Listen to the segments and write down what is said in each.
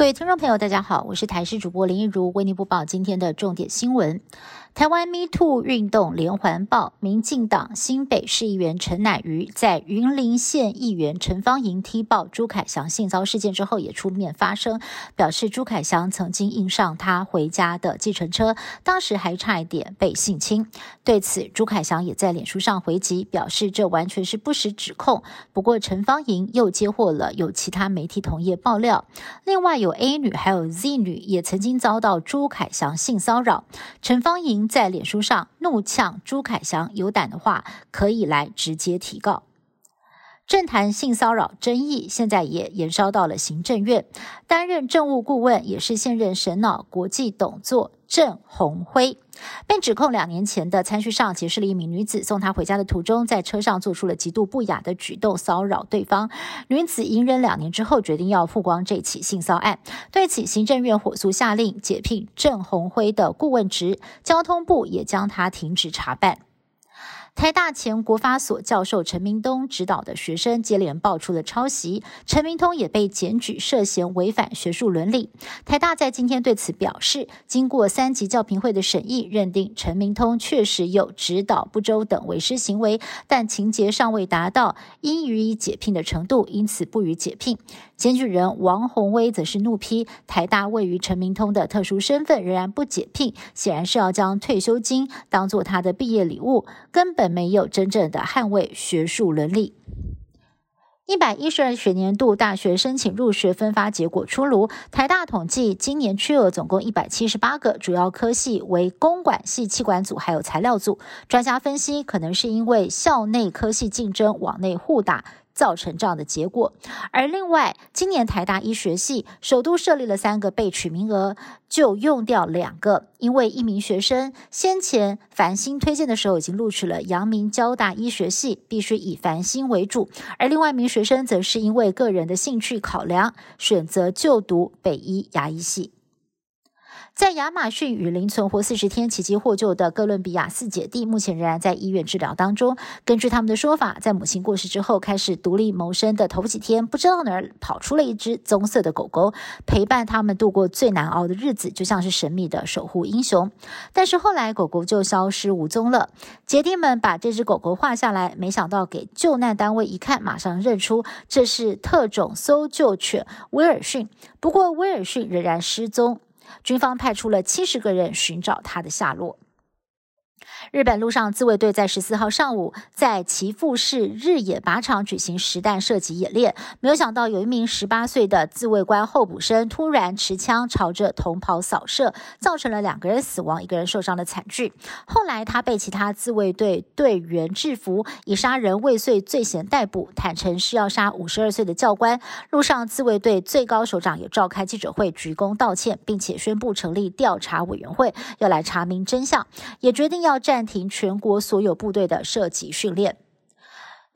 各位听众朋友，大家好，我是台视主播林一如，为您播报今天的重点新闻。台湾 Me Too 运动连环爆，民进党新北市议员陈乃瑜在云林县议员陈芳莹踢爆朱凯翔性骚事件之后，也出面发声，表示朱凯翔曾经印上他回家的计程车，当时还差一点被性侵。对此，朱凯翔也在脸书上回击，表示这完全是不实指控。不过，陈芳莹又接获了有其他媒体同业爆料，另外有 A 女还有 Z 女也曾经遭到朱凯翔性骚扰，陈芳莹。在脸书上怒呛朱凯翔有胆的话，可以来直接提告。政坛性骚扰争议现在也延烧到了行政院，担任政务顾问也是现任神脑国际董座郑红辉，被指控两年前的餐叙上结识了一名女子，送她回家的途中，在车上做出了极度不雅的举动，骚扰对方。女子隐忍两年之后，决定要曝光这起性骚案。对此，行政院火速下令解聘郑红辉的顾问职，交通部也将他停职查办。台大前国发所教授陈明东指导的学生接连爆出了抄袭，陈明通也被检举涉嫌违反学术伦理。台大在今天对此表示，经过三级教评会的审议，认定陈明通确实有指导不周等违师行为，但情节尚未达到应予以解聘的程度，因此不予解聘。检举人王宏威则是怒批台大位于陈明通的特殊身份仍然不解聘，显然是要将退休金当做他的毕业礼物，根本。没有真正的捍卫学术伦理。一百一十二学年度大学申请入学分发结果出炉，台大统计今年缺额总共一百七十八个，主要科系为公管系、气管组还有材料组。专家分析，可能是因为校内科系竞争往内互打。造成这样的结果，而另外，今年台大医学系首都设立了三个备取名额，就用掉两个，因为一名学生先前繁星推荐的时候已经录取了阳明交大医学系，必须以繁星为主，而另外一名学生则是因为个人的兴趣考量，选择就读北医牙医系。在亚马逊雨林存活四十天奇迹获救的哥伦比亚四姐弟，目前仍然在医院治疗当中。根据他们的说法，在母亲过世之后，开始独立谋生的头几天，不知道哪儿跑出了一只棕色的狗狗，陪伴他们度过最难熬的日子，就像是神秘的守护英雄。但是后来狗狗就消失无踪了。姐弟们把这只狗狗画下来，没想到给救难单位一看，马上认出这是特种搜救犬威尔逊。不过威尔逊仍然失踪。军方派出了七十个人寻找他的下落。日本陆上自卫队在十四号上午在岐阜市日野靶场举行实弹射击演练，没有想到有一名十八岁的自卫官候补生突然持枪朝着同袍扫射，造成了两个人死亡、一个人受伤的惨剧。后来他被其他自卫队队员制服，以杀人未遂罪嫌逮捕，坦诚是要杀五十二岁的教官。陆上自卫队最高首长也召开记者会鞠躬道歉，并且宣布成立调查委员会，要来查明真相，也决定要要。暂停全国所有部队的射击训练。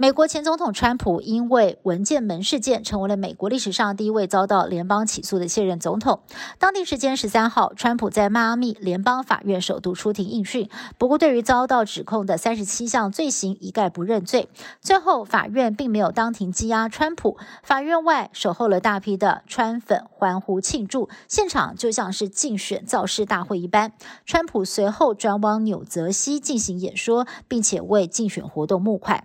美国前总统川普因为文件门事件，成为了美国历史上第一位遭到联邦起诉的现任总统。当地时间十三号，川普在迈阿密联邦法院首度出庭应讯，不过对于遭到指控的三十七项罪行一概不认罪。最后，法院并没有当庭羁押川普，法院外守候了大批的川粉欢呼庆祝，现场就像是竞选造势大会一般。川普随后转往纽泽西进行演说，并且为竞选活动募款。